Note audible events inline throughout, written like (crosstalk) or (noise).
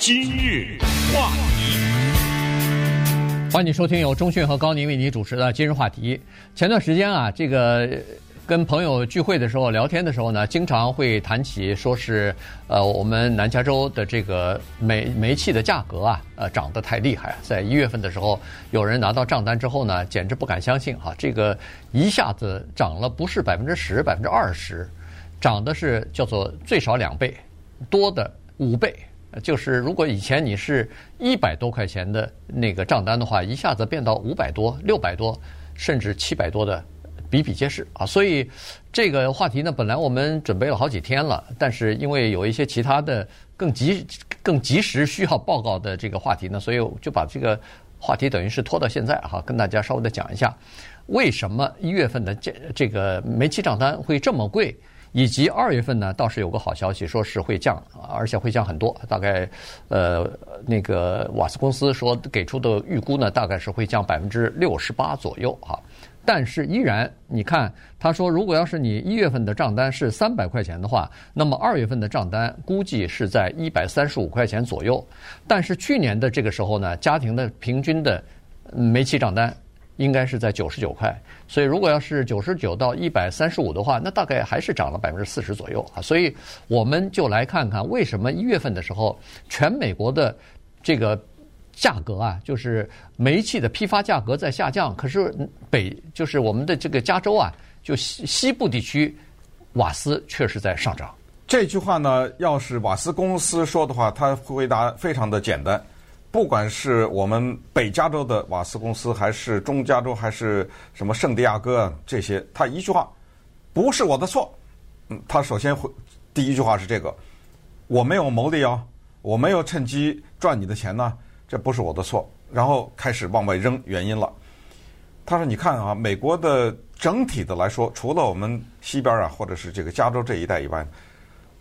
今日话题，欢迎收听由中讯和高宁为你主持的今日话题。前段时间啊，这个。跟朋友聚会的时候，聊天的时候呢，经常会谈起，说是，呃，我们南加州的这个煤煤气的价格啊，呃，涨得太厉害。在一月份的时候，有人拿到账单之后呢，简直不敢相信哈，这个一下子涨了不是百分之十、百分之二十，涨的是叫做最少两倍，多的五倍。就是如果以前你是一百多块钱的那个账单的话，一下子变到五百多、六百多，甚至七百多的。比比皆是啊，所以这个话题呢，本来我们准备了好几天了，但是因为有一些其他的更及、更及时需要报告的这个话题呢，所以就把这个话题等于是拖到现在哈，跟大家稍微的讲一下，为什么一月份的这这个煤气账单会这么贵，以及二月份呢倒是有个好消息，说是会降，而且会降很多，大概呃那个瓦斯公司说给出的预估呢，大概是会降百分之六十八左右哈。但是依然，你看，他说，如果要是你一月份的账单是三百块钱的话，那么二月份的账单估计是在一百三十五块钱左右。但是去年的这个时候呢，家庭的平均的煤气账单应该是在九十九块。所以如果要是九十九到一百三十五的话，那大概还是涨了百分之四十左右啊。所以我们就来看看为什么一月份的时候，全美国的这个。价格啊，就是煤气的批发价格在下降，可是北就是我们的这个加州啊，就西西部地区瓦斯确实在上涨。这句话呢，要是瓦斯公司说的话，他回答非常的简单。不管是我们北加州的瓦斯公司，还是中加州，还是什么圣地亚哥啊这些，他一句话，不是我的错。嗯，他首先会第一句话是这个，我没有牟利哦，我没有趁机赚你的钱呢。这不是我的错，然后开始往外扔原因了。他说：“你看啊，美国的整体的来说，除了我们西边啊，或者是这个加州这一带以外，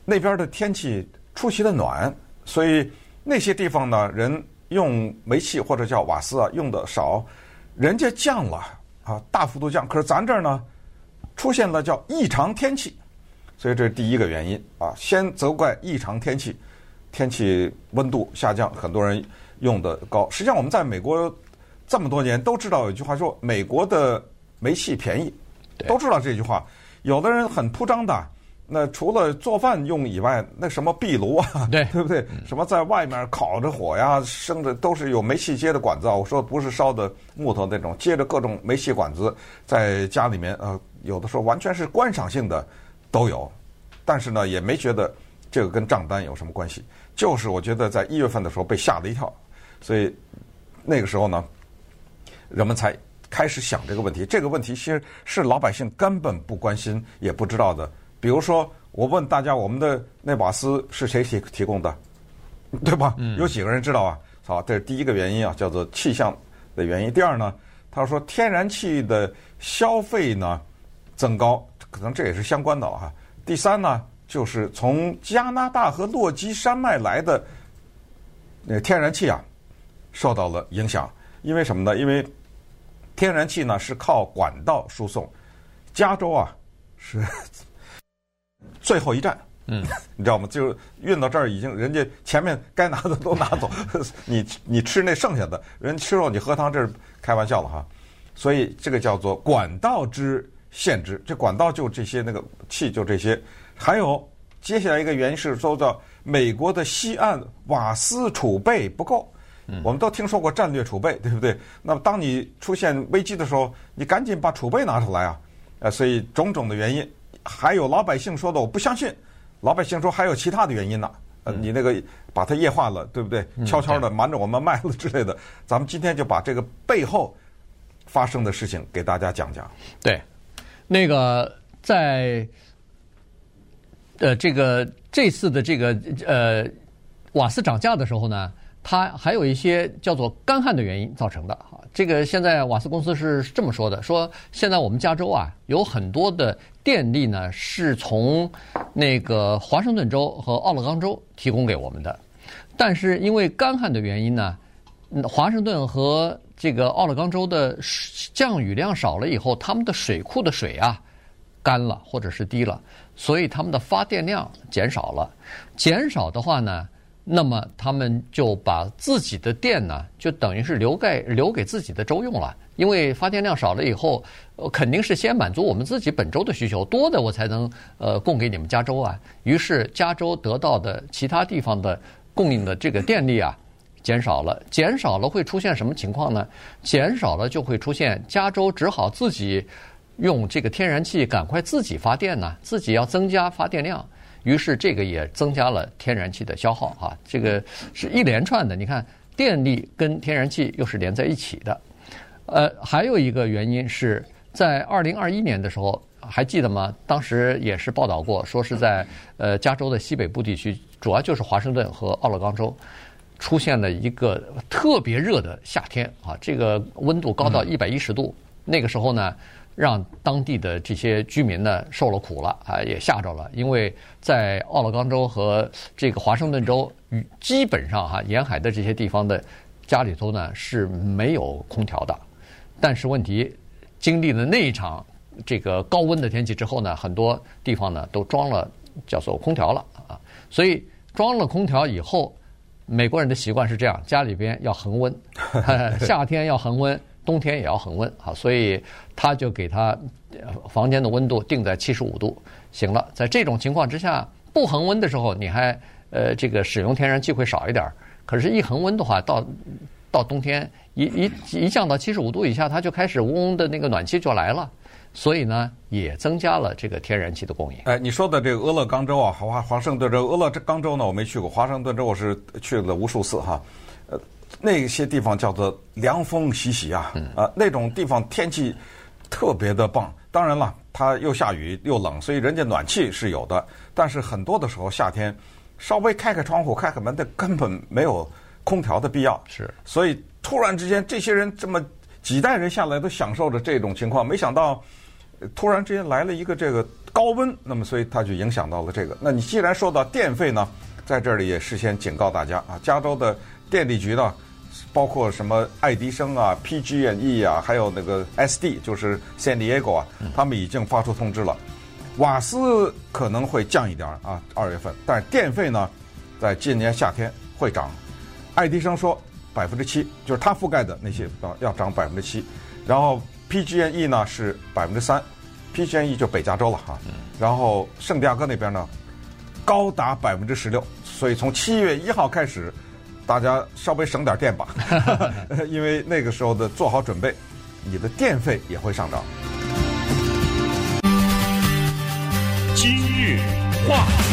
那边的天气出奇的暖，所以那些地方呢，人用煤气或者叫瓦斯啊用的少，人家降了啊，大幅度降。可是咱这儿呢，出现了叫异常天气，所以这是第一个原因啊。先责怪异常天气，天气温度下降，很多人。”用的高，实际上我们在美国这么多年都知道有句话说，美国的煤气便宜，都知道这句话。有的人很铺张的，那除了做饭用以外，那什么壁炉啊，对 (laughs) 对不对？什么在外面烤着火呀，生着都是有煤气接的管子啊。我说不是烧的木头那种，接着各种煤气管子在家里面，呃，有的时候完全是观赏性的都有，但是呢，也没觉得这个跟账单有什么关系。就是我觉得在一月份的时候被吓了一跳。所以那个时候呢，人们才开始想这个问题。这个问题其实是老百姓根本不关心也不知道的。比如说，我问大家，我们的那瓦斯是谁提提供的，(laughs) 对吧？有几个人知道啊？好，这是第一个原因啊，叫做气象的原因。第二呢，他说天然气的消费呢增高，可能这也是相关的啊。第三呢，就是从加拿大和落基山脉来的那天然气啊。受到了影响，因为什么呢？因为天然气呢是靠管道输送，加州啊是最后一站，嗯，(laughs) 你知道吗？就是运到这儿已经，人家前面该拿的都拿走，(laughs) 你你吃那剩下的，人吃肉你喝汤，这是开玩笑了哈。所以这个叫做管道之限制，这管道就这些，那个气就这些。还有接下来一个原因是说到美国的西岸瓦斯储备不够。我们都听说过战略储备，对不对？那么当你出现危机的时候，你赶紧把储备拿出来啊！呃，所以种种的原因，还有老百姓说的，我不相信。老百姓说还有其他的原因呢。呃，你那个把它液化了，对不对？悄悄的瞒着我们卖了之类的。咱们今天就把这个背后发生的事情给大家讲讲。对，那个在呃这个这次的这个呃瓦斯涨价的时候呢。它还有一些叫做干旱的原因造成的哈，这个现在瓦斯公司是这么说的，说现在我们加州啊有很多的电力呢是从那个华盛顿州和奥勒冈州提供给我们的，但是因为干旱的原因呢，华盛顿和这个奥勒冈州的降雨量少了以后，他们的水库的水啊干了或者是低了，所以他们的发电量减少了，减少的话呢。那么他们就把自己的电呢，就等于是留给留给自己的州用了。因为发电量少了以后，肯定是先满足我们自己本州的需求，多的我才能呃供给你们加州啊。于是加州得到的其他地方的供应的这个电力啊减少了，减少了会出现什么情况呢？减少了就会出现加州只好自己用这个天然气赶快自己发电呢，自己要增加发电量。于是这个也增加了天然气的消耗啊，这个是一连串的。你看，电力跟天然气又是连在一起的。呃，还有一个原因是在二零二一年的时候，还记得吗？当时也是报道过，说是在呃加州的西北部地区，主要就是华盛顿和奥勒冈州，出现了一个特别热的夏天啊，这个温度高到一百一十度。那个时候呢。让当地的这些居民呢受了苦了啊，也吓着了，因为在奥勒冈州和这个华盛顿州，基本上哈沿海的这些地方的家里头呢是没有空调的。但是问题，经历了那一场这个高温的天气之后呢，很多地方呢都装了叫做空调了啊。所以装了空调以后，美国人的习惯是这样，家里边要恒温，夏天要恒温。冬天也要恒温啊，所以他就给他房间的温度定在七十五度，行了。在这种情况之下，不恒温的时候，你还呃这个使用天然气会少一点儿。可是，一恒温的话，到到冬天一一一降到七十五度以下，它就开始嗡嗡的那个暖气就来了，所以呢，也增加了这个天然气的供应。哎，你说的这个俄勒冈州啊，华华盛顿州，俄勒冈州呢，我没去过，华盛顿州我是去了无数次哈，呃。那些地方叫做凉风习习啊，啊，那种地方天气特别的棒。当然了，它又下雨又冷，所以人家暖气是有的。但是很多的时候，夏天稍微开开窗户、开开门，那根本没有空调的必要。是，所以突然之间，这些人这么几代人下来都享受着这种情况，没想到突然之间来了一个这个高温，那么所以它就影响到了这个。那你既然说到电费呢，在这里也事先警告大家啊，加州的电力局呢。包括什么爱迪生啊、PG&E 啊，还有那个 SD，就是 San Diego 啊，他们已经发出通知了，瓦斯可能会降一点啊，二月份，但是电费呢，在今年夏天会涨。爱迪生说百分之七，就是他覆盖的那些啊要涨百分之七，然后 PG&E 呢是百分之三，PG&E 就北加州了哈，然后圣地亚哥那边呢高达百分之十六，所以从七月一号开始。大家稍微省点电吧，(laughs) 因为那个时候的做好准备，你的电费也会上涨。今日话题。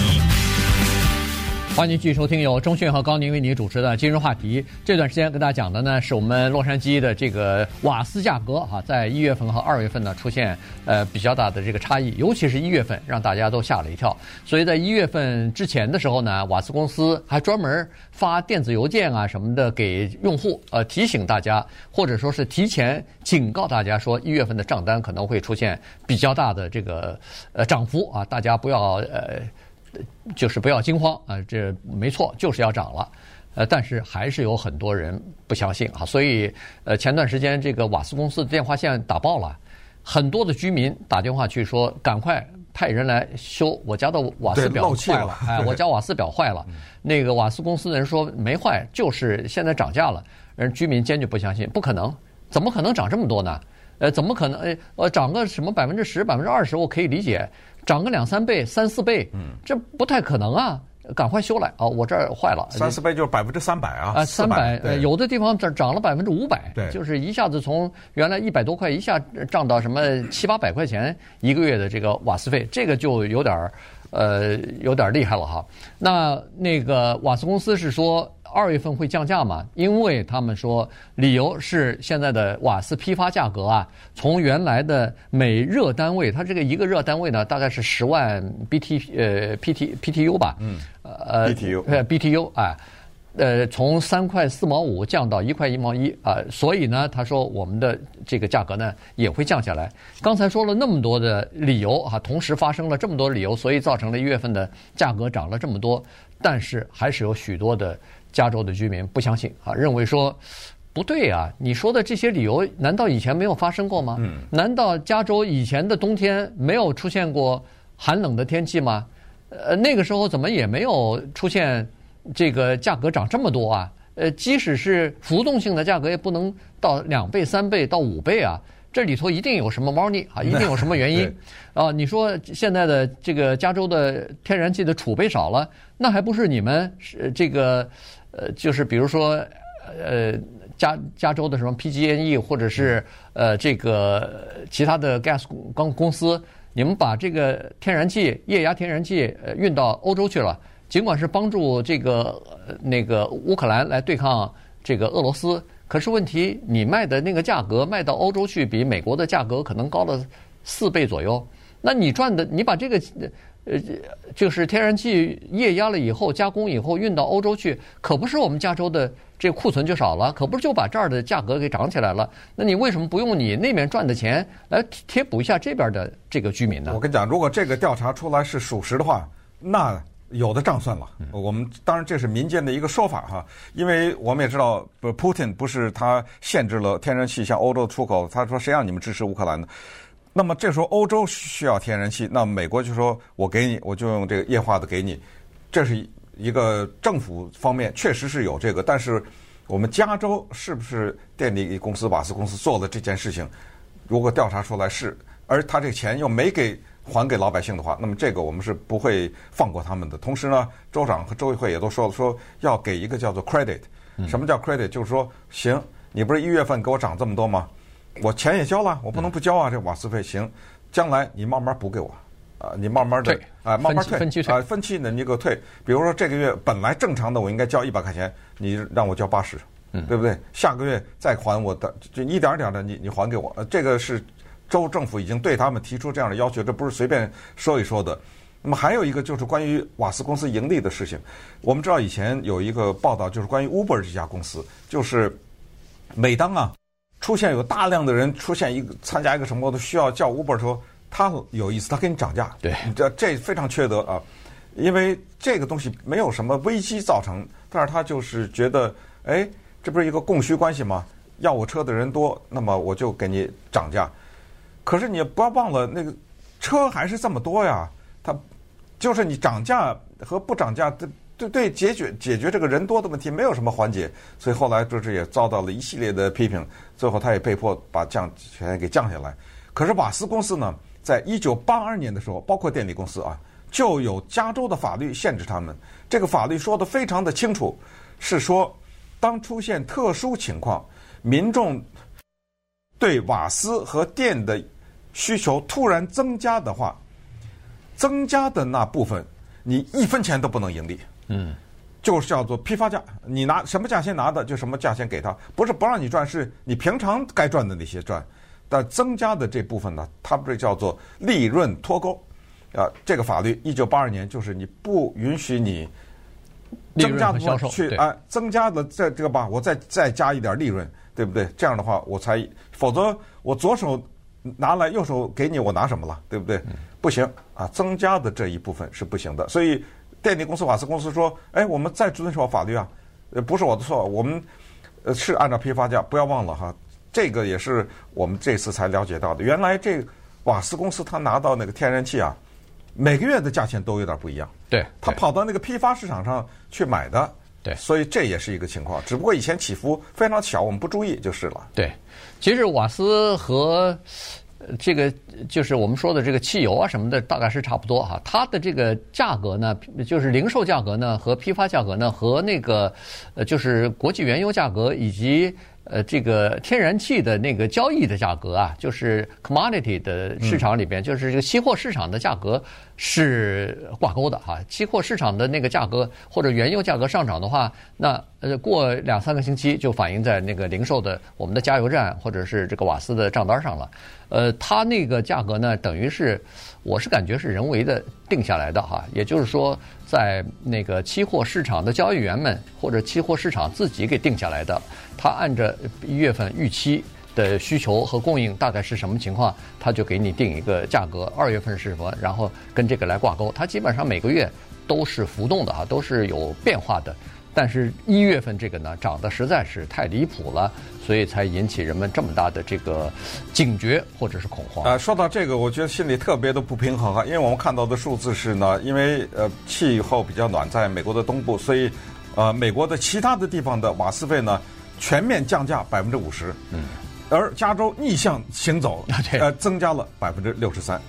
欢迎继续收听由中讯和高宁为您主持的今日话题。这段时间跟大家讲的呢，是我们洛杉矶的这个瓦斯价格哈，在一月份和二月份呢出现呃比较大的这个差异，尤其是一月份让大家都吓了一跳。所以在一月份之前的时候呢，瓦斯公司还专门发电子邮件啊什么的给用户，呃提醒大家，或者说是提前警告大家说一月份的账单可能会出现比较大的这个呃涨幅啊，大家不要呃。就是不要惊慌啊，这没错，就是要涨了，呃，但是还是有很多人不相信啊，所以呃，前段时间这个瓦斯公司的电话线打爆了，很多的居民打电话去说，赶快派人来修我家的瓦斯表坏了，(laughs) 哎，我家瓦斯表坏了，那个瓦斯公司的人说没坏，就是现在涨价了，人居民坚决不相信，不可能，怎么可能涨这么多呢？呃，怎么可能？哎，我涨个什么百分之十、百分之二十，我可以理解。涨个两三倍、三四倍，嗯，这不太可能啊！赶快修来啊！我这儿坏了，三四倍就是百分之三百啊！啊，三百，有的地方涨涨了百分之五百，对，就是一下子从原来一百多块一下涨到什么七八百块钱一个月的这个瓦斯费，这个就有点儿，呃，有点厉害了哈。那那个瓦斯公司是说。二月份会降价嘛？因为他们说理由是现在的瓦斯批发价格啊，从原来的每热单位，它这个一个热单位呢，大概是十万 BT 呃 PT PTU 吧，嗯，呃 BTU 呃 BTU 啊，呃从三块四毛五降到一块一毛一啊，所以呢，他说我们的这个价格呢也会降下来。刚才说了那么多的理由啊，同时发生了这么多理由，所以造成了一月份的价格涨了这么多，但是还是有许多的。加州的居民不相信啊，认为说不对啊，你说的这些理由难道以前没有发生过吗？嗯，难道加州以前的冬天没有出现过寒冷的天气吗？呃，那个时候怎么也没有出现这个价格涨这么多啊？呃，即使是浮动性的价格，也不能到两倍、三倍到五倍啊！这里头一定有什么猫腻啊，(laughs) 一定有什么原因啊！你说现在的这个加州的天然气的储备少了，那还不是你们是这个呃，就是比如说呃，加加州的什么 PG&E 或者是呃这个其他的 gas 公公司，你们把这个天然气液压天然气呃运到欧洲去了。尽管是帮助这个那个乌克兰来对抗这个俄罗斯，可是问题你卖的那个价格卖到欧洲去，比美国的价格可能高了四倍左右。那你赚的，你把这个呃就是天然气液压了以后加工以后运到欧洲去，可不是我们加州的这库存就少了，可不是就把这儿的价格给涨起来了？那你为什么不用你那边赚的钱来贴补一下这边的这个居民呢？我跟你讲，如果这个调查出来是属实的话，那。有的账算了，我们当然这是民间的一个说法哈，因为我们也知道，不，Putin 不是他限制了天然气向欧洲的出口，他说谁让你们支持乌克兰的？那么这时候欧洲需要天然气，那美国就说我给你，我就用这个液化的给你，这是一个政府方面确实是有这个，但是我们加州是不是电力公司、瓦斯公司做了这件事情？如果调查出来是，而他这个钱又没给。还给老百姓的话，那么这个我们是不会放过他们的。同时呢，州长和州议会也都说了，说要给一个叫做 credit。什么叫 credit？就是说，行，你不是一月份给我涨这么多吗？我钱也交了，我不能不交啊，这瓦斯费。行，将来你慢慢补给我，啊，你慢慢的啊，慢慢退啊，分期呢你给我退。比如说这个月本来正常的我应该交一百块钱，你让我交八十，对不对？下个月再还我的，就一点点的你你还给我。呃，这个是。州政府已经对他们提出这样的要求，这不是随便说一说的。那么还有一个就是关于瓦斯公司盈利的事情。我们知道以前有一个报道，就是关于 Uber 这家公司，就是每当啊出现有大量的人出现一个参加一个什么都需要叫 Uber 的时候，他有意思，他给你涨价。对，这这非常缺德啊，因为这个东西没有什么危机造成，但是他就是觉得，哎，这不是一个供需关系吗？要我车的人多，那么我就给你涨价。可是你不要忘了，那个车还是这么多呀。它就是你涨价和不涨价，对对对，解决解决这个人多的问题没有什么缓解。所以后来就是也遭到了一系列的批评，最后他也被迫把降权给降下来。可是瓦斯公司呢，在一九八二年的时候，包括电力公司啊，就有加州的法律限制他们。这个法律说得非常的清楚，是说当出现特殊情况，民众对瓦斯和电的需求突然增加的话，增加的那部分，你一分钱都不能盈利。嗯，就是叫做批发价，你拿什么价钱拿的，就什么价钱给他，不是不让你赚，是你平常该赚的那些赚。但增加的这部分呢，它不是叫做利润脱钩。啊，这个法律一九八二年就是你不允许你增加的话去啊，增加的这这个吧，我再再加一点利润，对不对？这样的话我才，否则我左手。拿来右手给你，我拿什么了？对不对？不行啊，增加的这一部分是不行的。所以电力公司、瓦斯公司说：“哎，我们再遵守法律啊，呃，不是我的错，我们呃是按照批发价。不要忘了哈，这个也是我们这次才了解到的。原来这瓦斯公司他拿到那个天然气啊，每个月的价钱都有点不一样。对，他跑到那个批发市场上去买的。对，所以这也是一个情况。只不过以前起伏非常小，我们不注意就是了。对。其实瓦斯和这个就是我们说的这个汽油啊什么的，大概是差不多哈。它的这个价格呢，就是零售价格呢和批发价格呢和那个呃就是国际原油价格以及。呃，这个天然气的那个交易的价格啊，就是 commodity 的市场里边，就是这个期货市场的价格是挂钩的哈。期货市场的那个价格或者原油价格上涨的话，那呃过两三个星期就反映在那个零售的我们的加油站或者是这个瓦斯的账单上了。呃，它那个价格呢，等于是我是感觉是人为的定下来的哈。也就是说，在那个期货市场的交易员们或者期货市场自己给定下来的。他按照一月份预期的需求和供应大概是什么情况，他就给你定一个价格。二月份是什么，然后跟这个来挂钩。它基本上每个月都是浮动的啊，都是有变化的。但是一月份这个呢，涨得实在是太离谱了，所以才引起人们这么大的这个警觉或者是恐慌。啊，说到这个，我觉得心里特别的不平衡啊，因为我们看到的数字是呢，因为呃气候比较暖，在美国的东部，所以。呃，美国的其他的地方的瓦斯费呢，全面降价百分之五十。嗯。而加州逆向行走，呃，增加了百分之六十三。